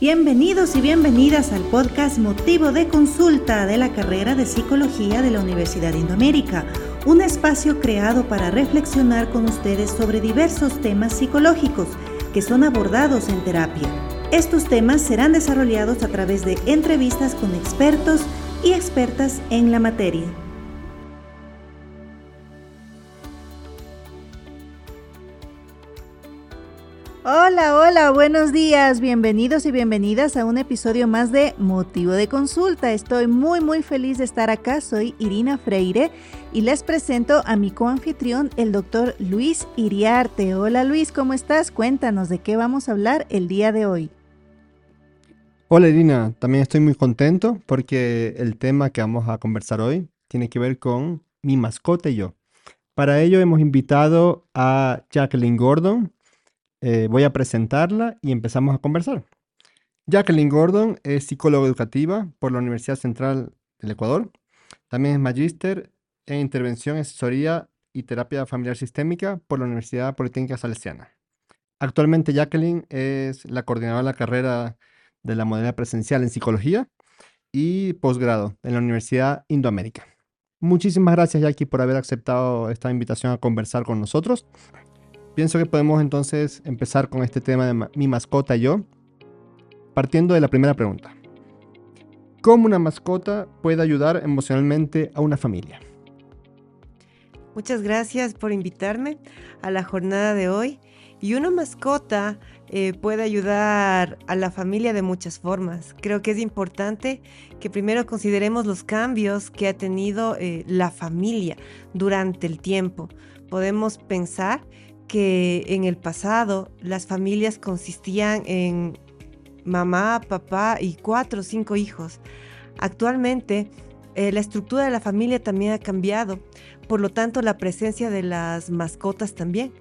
Bienvenidos y bienvenidas al podcast Motivo de Consulta de la carrera de Psicología de la Universidad de Indoamérica, un espacio creado para reflexionar con ustedes sobre diversos temas psicológicos que son abordados en terapia. Estos temas serán desarrollados a través de entrevistas con expertos y expertas en la materia. Hola, hola, buenos días, bienvenidos y bienvenidas a un episodio más de Motivo de Consulta. Estoy muy muy feliz de estar acá, soy Irina Freire y les presento a mi coanfitrión, el doctor Luis Iriarte. Hola Luis, ¿cómo estás? Cuéntanos de qué vamos a hablar el día de hoy. Hola Irina, también estoy muy contento porque el tema que vamos a conversar hoy tiene que ver con mi mascota y yo. Para ello hemos invitado a Jacqueline Gordon, eh, voy a presentarla y empezamos a conversar. Jacqueline Gordon es psicóloga educativa por la Universidad Central del Ecuador. También es magíster en intervención, asesoría y terapia familiar sistémica por la Universidad Politécnica Salesiana. Actualmente Jacqueline es la coordinadora de la carrera de la modalidad presencial en psicología y posgrado en la Universidad Indoamérica. Muchísimas gracias Jackie por haber aceptado esta invitación a conversar con nosotros. Pienso que podemos entonces empezar con este tema de mi mascota y yo, partiendo de la primera pregunta. ¿Cómo una mascota puede ayudar emocionalmente a una familia? Muchas gracias por invitarme a la jornada de hoy. Y una mascota eh, puede ayudar a la familia de muchas formas. Creo que es importante que primero consideremos los cambios que ha tenido eh, la familia durante el tiempo. Podemos pensar que en el pasado las familias consistían en mamá, papá y cuatro o cinco hijos. Actualmente eh, la estructura de la familia también ha cambiado, por lo tanto la presencia de las mascotas también.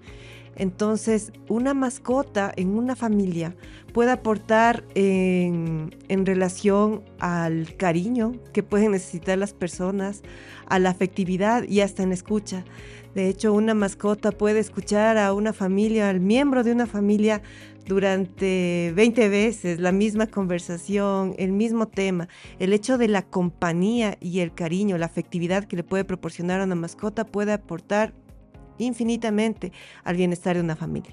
Entonces, una mascota en una familia puede aportar en, en, relación al cariño que pueden necesitar las personas, a la afectividad y hasta en escucha. De hecho, una mascota puede escuchar a una familia, al miembro de una familia, durante 20 veces la misma conversación, el mismo tema. El hecho de la compañía y el cariño, la afectividad que le puede proporcionar a una mascota puede aportar infinitamente al bienestar de una familia.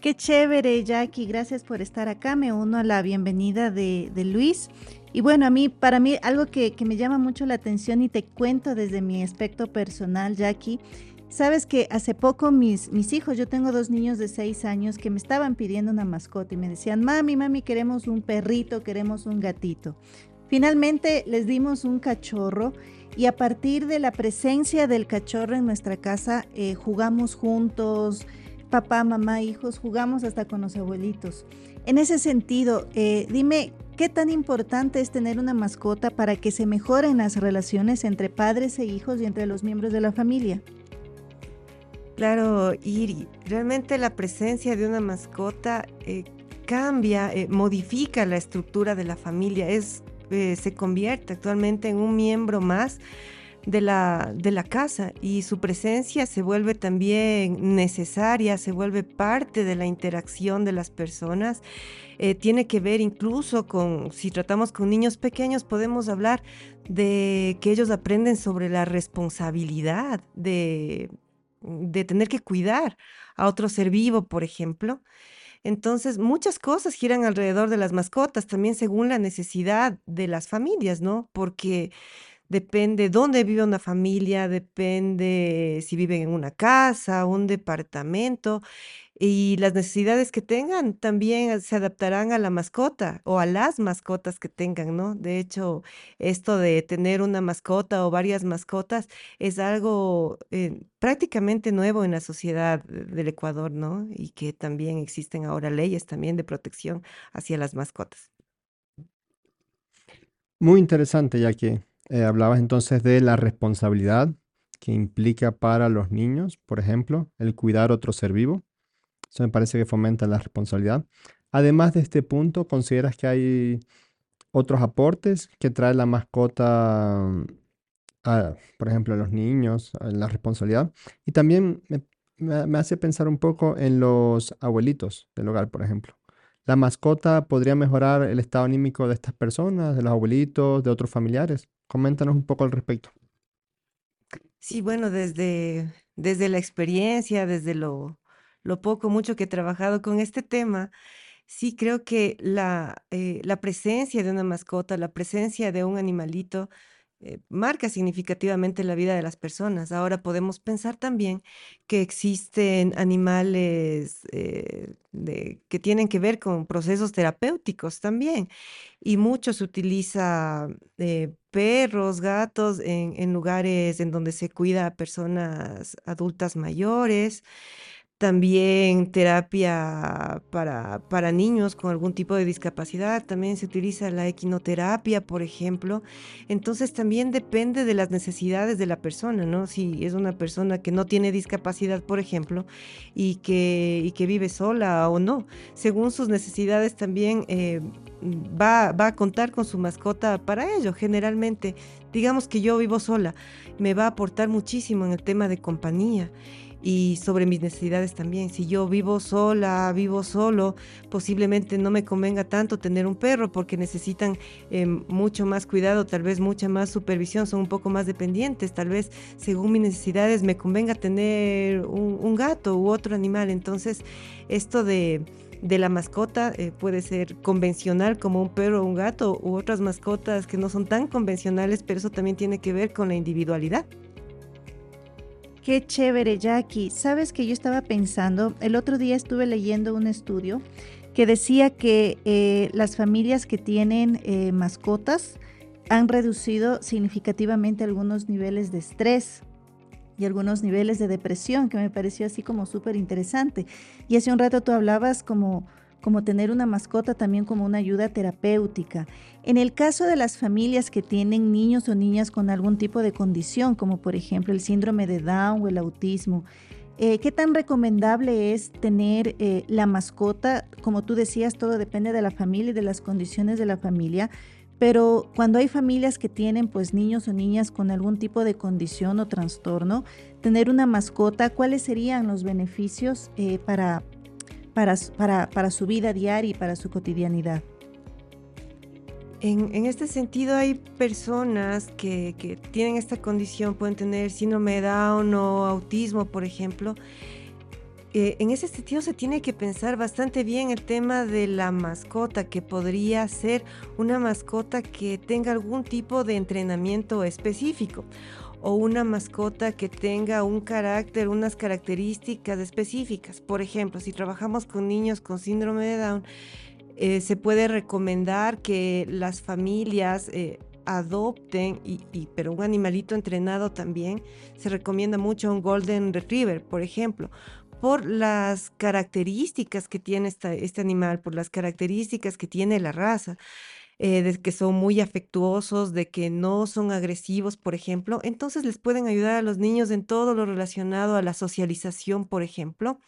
Qué chévere, Jackie. Gracias por estar acá. Me uno a la bienvenida de, de Luis. Y bueno, a mí, para mí, algo que, me llama mucho la atención y te cuento desde mi aspecto personal, Jackie, sabes que hace poco mis, mis hijos, yo tengo dos niños de seis años que me estaban pidiendo una mascota y me decían, mami, mami, queremos un perrito, queremos un gatito. Finalmente les dimos un cachorro y a partir de la presencia del cachorro en nuestra casa eh, jugamos juntos, papá, mamá, hijos, jugamos hasta con los abuelitos. En ese sentido, eh, dime, ¿qué tan importante es tener una mascota para que se mejoren las relaciones entre padres e hijos y entre los miembros de la familia? Claro, Iri, realmente la presencia de una mascota eh, cambia, eh, modifica la estructura de la familia, es, se convierte actualmente en un miembro más de la, de la casa y su presencia se vuelve también necesaria, se vuelve parte de la interacción de las personas. Eh, tiene que ver incluso con, si tratamos con niños pequeños, podemos hablar de que ellos aprenden sobre la responsabilidad de, de tener que cuidar a otro ser vivo, por ejemplo. Entonces, muchas cosas giran alrededor de las mascotas, también según la necesidad de las familias, ¿no? Porque depende dónde vive una familia, depende si viven en una casa, un departamento y las necesidades que tengan también se adaptarán a la mascota o a las mascotas que tengan, ¿no? De hecho, esto de tener una mascota o varias mascotas es algo eh, prácticamente nuevo en la sociedad del Ecuador, ¿no? Y que también existen ahora leyes también de protección hacia las mascotas. Muy interesante, que eh, hablabas entonces de la responsabilidad que implica para los niños, por ejemplo, el cuidar otro ser vivo. Eso me parece que fomenta la responsabilidad. Además de este punto, ¿consideras que hay otros aportes que trae la mascota, por ejemplo, a los niños, a la responsabilidad? Y también me, me hace pensar un poco en los abuelitos del hogar, por ejemplo. ¿La mascota podría mejorar el estado anímico de estas personas, de los abuelitos, de otros familiares? Coméntanos un poco al respecto. Sí, bueno, desde, desde la experiencia, desde lo, lo poco, mucho que he trabajado con este tema, sí creo que la, eh, la presencia de una mascota, la presencia de un animalito, eh, marca significativamente la vida de las personas. Ahora podemos pensar también que existen animales eh, que tienen que ver con procesos terapéuticos también. Y mucho se utiliza perros, gatos en, en lugares en donde se cuida a personas adultas mayores también terapia para, para niños con algún tipo de discapacidad, también se utiliza la equinoterapia, por ejemplo. Entonces también depende de las necesidades de la persona, ¿no? Si es una persona que no tiene discapacidad, por ejemplo, y que, y que vive sola o no, según sus necesidades también eh, va, va a contar con su mascota para ello. Generalmente, digamos que yo vivo sola, me va a aportar muchísimo en el tema de compañía y sobre mis necesidades también. Si yo vivo sola, vivo solo, posiblemente no me convenga tanto tener un perro porque necesitan eh, mucho más cuidado, tal vez mucha más supervisión, son un poco más dependientes, tal vez según mis necesidades me convenga tener un, gato u otro animal. Entonces, esto de de la mascota eh, puede ser convencional como un perro o un gato u otras mascotas que no son tan convencionales, pero eso también tiene que ver con la individualidad. Qué chévere, Jackie. Sabes que yo estaba pensando, el otro día estuve leyendo un estudio que decía que eh, las familias que tienen eh, mascotas han reducido significativamente algunos niveles de estrés y algunos niveles de depresión, que me pareció así como súper interesante. Y hace un rato tú hablabas como como tener una mascota también como una ayuda terapéutica. En el caso de las familias que tienen niños o niñas con algún tipo de condición, como por ejemplo el síndrome de Down o el autismo, eh, ¿qué tan recomendable es tener eh, la mascota? Como tú decías, todo depende de la familia y de las condiciones de la familia, pero cuando hay familias que tienen pues niños o niñas con algún tipo de condición o trastorno, tener una mascota, ¿cuáles serían los beneficios eh, para, para, para, para su vida diaria y para su cotidianidad. En, en, este sentido hay personas que, que, tienen esta condición, pueden tener síndrome de Down o autismo, por ejemplo. Eh, en ese sentido se tiene que pensar bastante bien el tema de la mascota, que podría ser una mascota que tenga algún tipo de entrenamiento específico o una mascota que tenga un carácter, unas características específicas. Por ejemplo, si trabajamos con niños con síndrome de Down, eh, se puede recomendar que las familias eh, adopten, y, pero un animalito entrenado también, se recomienda mucho un Golden Retriever, por ejemplo, por las características que tiene este animal, por las características que tiene la raza. Eh, de que son muy afectuosos, de que no son agresivos, por ejemplo, entonces les pueden ayudar a los niños en todo lo relacionado a la socialización, por ejemplo.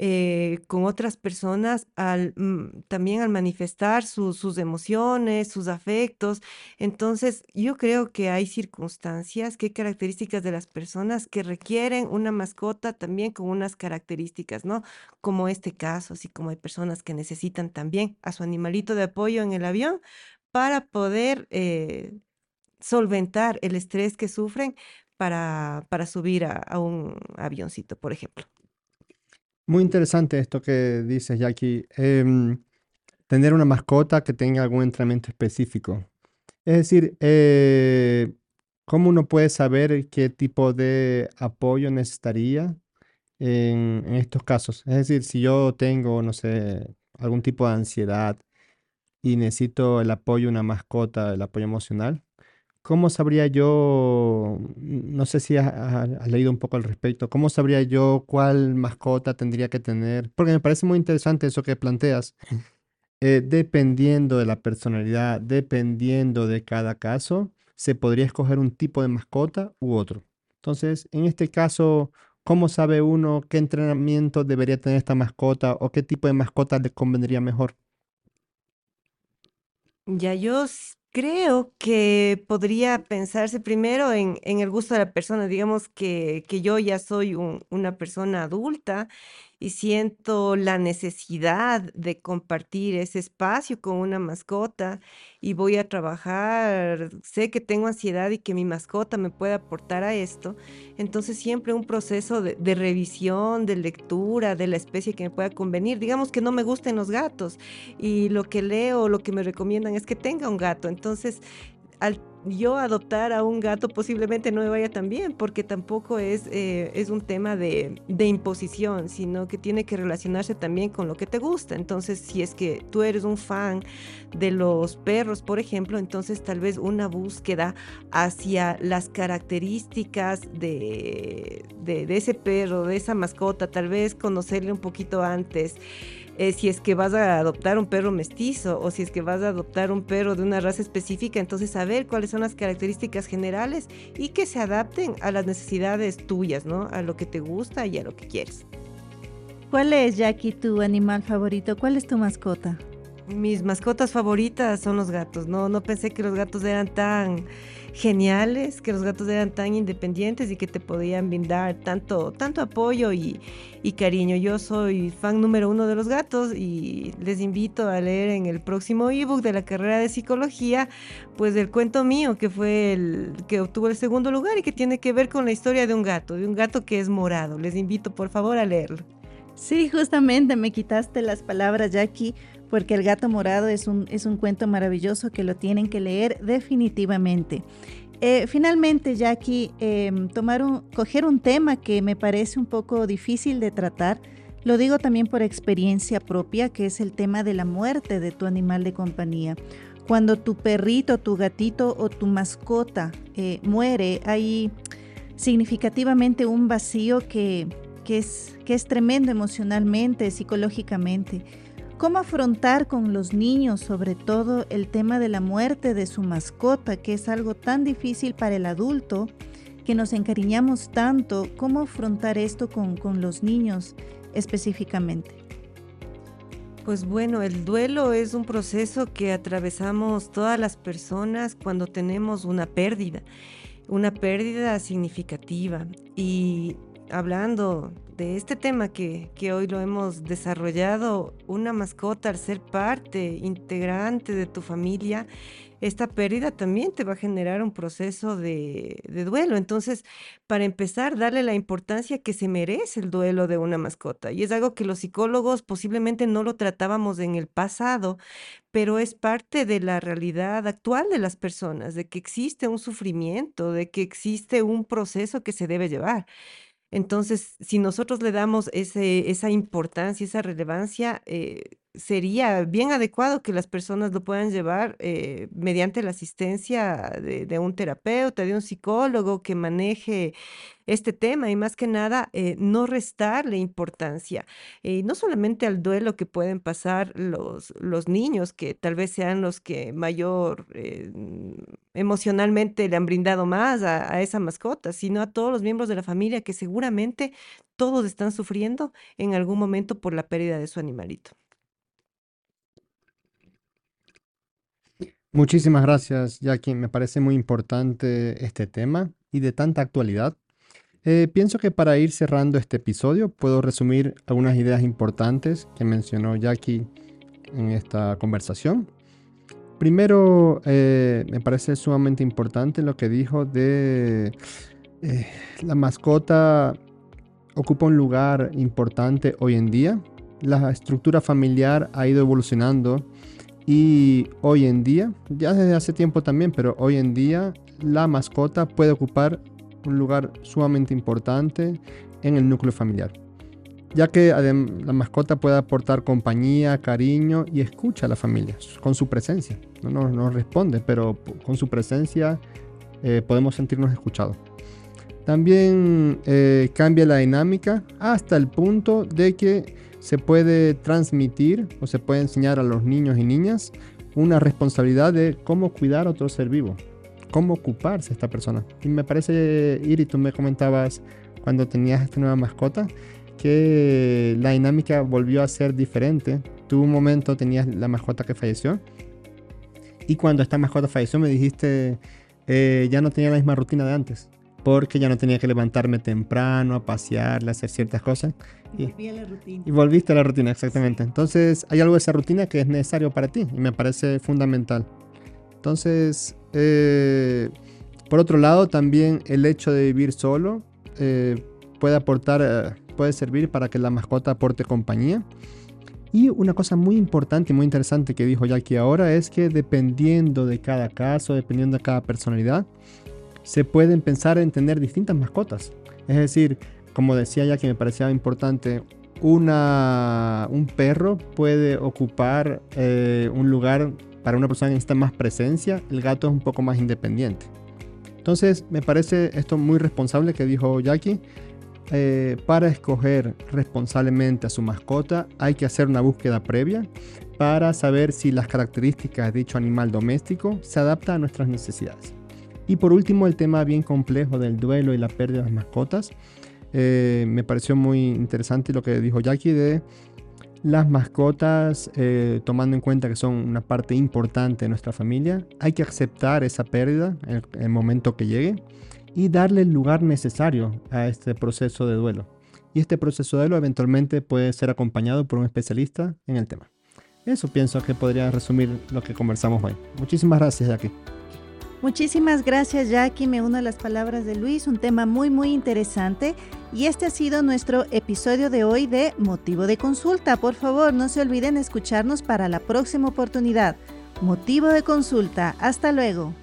Eh, con otras personas, al, mm, también al manifestar sus emociones, sus afectos. Entonces, yo creo que hay circunstancias, que características de las personas que requieren una mascota también con unas características, ¿no? Como este caso, así como hay personas que necesitan también a su animalito de apoyo en el avión para poder eh, solventar el estrés que sufren para, para subir a un avioncito, por ejemplo. Muy interesante esto que dices, Jackie. Em, tener una mascota que tenga algún entrenamiento específico. Es decir, eh, ¿cómo uno puede saber qué tipo de apoyo necesitaría en, en estos casos? Es decir, si yo tengo, no sé, algún tipo de ansiedad y necesito el apoyo de una mascota, el apoyo emocional, ¿Cómo sabría yo, no sé si has, leído un poco al respecto, cómo sabría yo cuál mascota tendría que tener? Porque me parece muy interesante eso que planteas. Eh, dependiendo de la personalidad, dependiendo de cada caso, se podría escoger un tipo de mascota u otro. Entonces, en este caso, ¿cómo sabe uno qué entrenamiento debería tener esta mascota o qué tipo de mascota le convendría mejor? Ya yo Creo que podría pensarse primero en, en el gusto de la persona. Digamos que, que yo ya soy una persona adulta y siento la necesidad de compartir ese espacio con una mascota y voy a trabajar, sé que tengo ansiedad y que mi mascota me puede aportar a esto, entonces siempre un proceso de, de revisión, de lectura de la especie que me pueda convenir. Digamos que no me gusten los gatos y lo que leo, lo que me recomiendan es que tenga un gato, entonces al yo adoptar a un gato posiblemente no me vaya tan bien, porque tampoco es, eh, es un tema de, de, imposición, sino que tiene que relacionarse también con lo que te gusta. Entonces, si es que tú eres un fan de los perros, por ejemplo, entonces tal vez una búsqueda hacia las características de, de ese perro, de esa mascota, tal vez conocerle un poquito antes. Si es que vas a adoptar un perro mestizo o si es que vas a adoptar un perro de una raza específica, entonces saber cuáles son las características generales y que se adapten a las necesidades tuyas, ¿no? A lo que te gusta y a lo que quieres. ¿Cuál es, Jackie, tu animal favorito? ¿Cuál es tu mascota? Mis mascotas favoritas son los gatos. No, no pensé que los gatos eran tan geniales, que los gatos eran tan independientes y que te podían brindar tanto, tanto apoyo y, y cariño. Yo soy fan número uno de los gatos y les invito a leer en el próximo ebook de la carrera de psicología, pues el cuento mío que fue el que obtuvo el segundo lugar y que tiene que ver con la historia de un gato, de un gato que es morado. Les invito por favor a leerlo. Sí, justamente me quitaste las palabras, Jackie, porque El gato morado es un, es un cuento maravilloso que lo tienen que leer definitivamente. Eh, finalmente, Jackie, eh, tomar un, coger un tema que me parece un poco difícil de tratar, lo digo también por experiencia propia, que es el tema de la muerte de tu animal de compañía. Cuando tu perrito, tu gatito o tu mascota eh, muere, hay significativamente un vacío que, que, es, que es tremendo emocionalmente, psicológicamente. ¿Cómo afrontar con los niños, sobre todo, el tema de la muerte de su mascota, que es algo tan difícil para el adulto, que nos encariñamos tanto? ¿Cómo afrontar esto con, con los niños específicamente? Pues bueno, el duelo es un proceso que atravesamos todas las personas cuando tenemos una pérdida, una pérdida significativa. Y hablando de este tema que, que, hoy lo hemos desarrollado, una mascota al ser parte integrante de tu familia, esta pérdida también te va a generar un proceso de, de, duelo. Entonces, para empezar, darle la importancia que se merece el duelo de una mascota. Y es algo que los psicólogos posiblemente no lo tratábamos en el pasado, pero es parte de la realidad actual de las personas, de que existe un sufrimiento, de que existe un proceso que se debe llevar. Entonces, si nosotros le damos ese, esa importancia, esa relevancia, eh, sería bien adecuado que las personas lo puedan llevar eh, mediante la asistencia de, un terapeuta, de un psicólogo que maneje este tema y más que nada eh, no restarle importancia, eh, no solamente al duelo que pueden pasar los, niños, que tal vez sean los que mayor eh, emocionalmente le han brindado más a esa mascota, sino a todos los miembros de la familia que seguramente todos están sufriendo en algún momento por la pérdida de su animalito. Muchísimas gracias, Jackie. Me parece muy importante este tema y de tanta actualidad. Eh, pienso que para ir cerrando este episodio puedo resumir algunas ideas importantes que mencionó Jackie en esta conversación. Primero, eh, me parece sumamente importante lo que dijo de eh, la mascota ocupa un lugar importante hoy en día. La estructura familiar ha ido evolucionando y hoy en día, ya desde hace tiempo también, pero hoy en día la mascota puede ocupar un lugar sumamente importante en el núcleo familiar, ya que la mascota puede aportar compañía, cariño y escucha a la familia con su presencia. No nos no responde, pero con su presencia eh, podemos sentirnos escuchados. También eh, cambia la dinámica hasta el punto de que se puede transmitir o se puede enseñar a los niños y niñas una responsabilidad de cómo cuidar a otro ser vivo, cómo ocuparse esta persona. Y me parece, Iri, tú me comentabas cuando tenías esta nueva mascota que la dinámica volvió a ser diferente. Tú un momento tenías la mascota que falleció y cuando esta mascota falleció me dijiste eh, ya no tenía la misma rutina de antes. Porque ya no tenía que levantarme temprano a pasearla, a hacer ciertas cosas. Y, volví a la rutina. Y volviste a la rutina, exactamente. Entonces, hay algo de esa rutina que es necesario para ti y me parece fundamental. Entonces, eh, por otro lado, también el hecho de vivir solo eh, puede aportar, eh, puede servir para que la mascota aporte compañía. Y una cosa muy importante y muy interesante que dijo Jackie ahora es que dependiendo de cada caso, dependiendo de cada personalidad, se pueden pensar en tener distintas mascotas. Es decir, como decía Jackie, me parecía importante, un perro puede ocupar eh, un lugar para una persona que necesita más presencia, el gato es un poco más independiente. Entonces, me parece esto muy responsable que dijo Jackie. Eh, para escoger responsablemente a su mascota hay que hacer una búsqueda previa para saber si las características de dicho animal doméstico se adaptan a nuestras necesidades. Y por último, el tema bien complejo del duelo y la pérdida de las mascotas. Eh, me pareció muy interesante lo que dijo Jackie de las mascotas, eh, tomando en cuenta que son una parte importante de nuestra familia. Hay que aceptar esa pérdida en el momento que llegue y darle el lugar necesario a este proceso de duelo. Y este proceso de duelo eventualmente puede ser acompañado por un especialista en el tema. Eso pienso que podría resumir lo que conversamos hoy. Muchísimas gracias, Jackie. Muchísimas gracias, Jackie. Me uno a las palabras de Luis, un tema muy, muy interesante. Y este ha sido nuestro episodio de hoy de Motivo de Consulta. Por favor, no se olviden escucharnos para la próxima oportunidad. Motivo de Consulta. Hasta luego.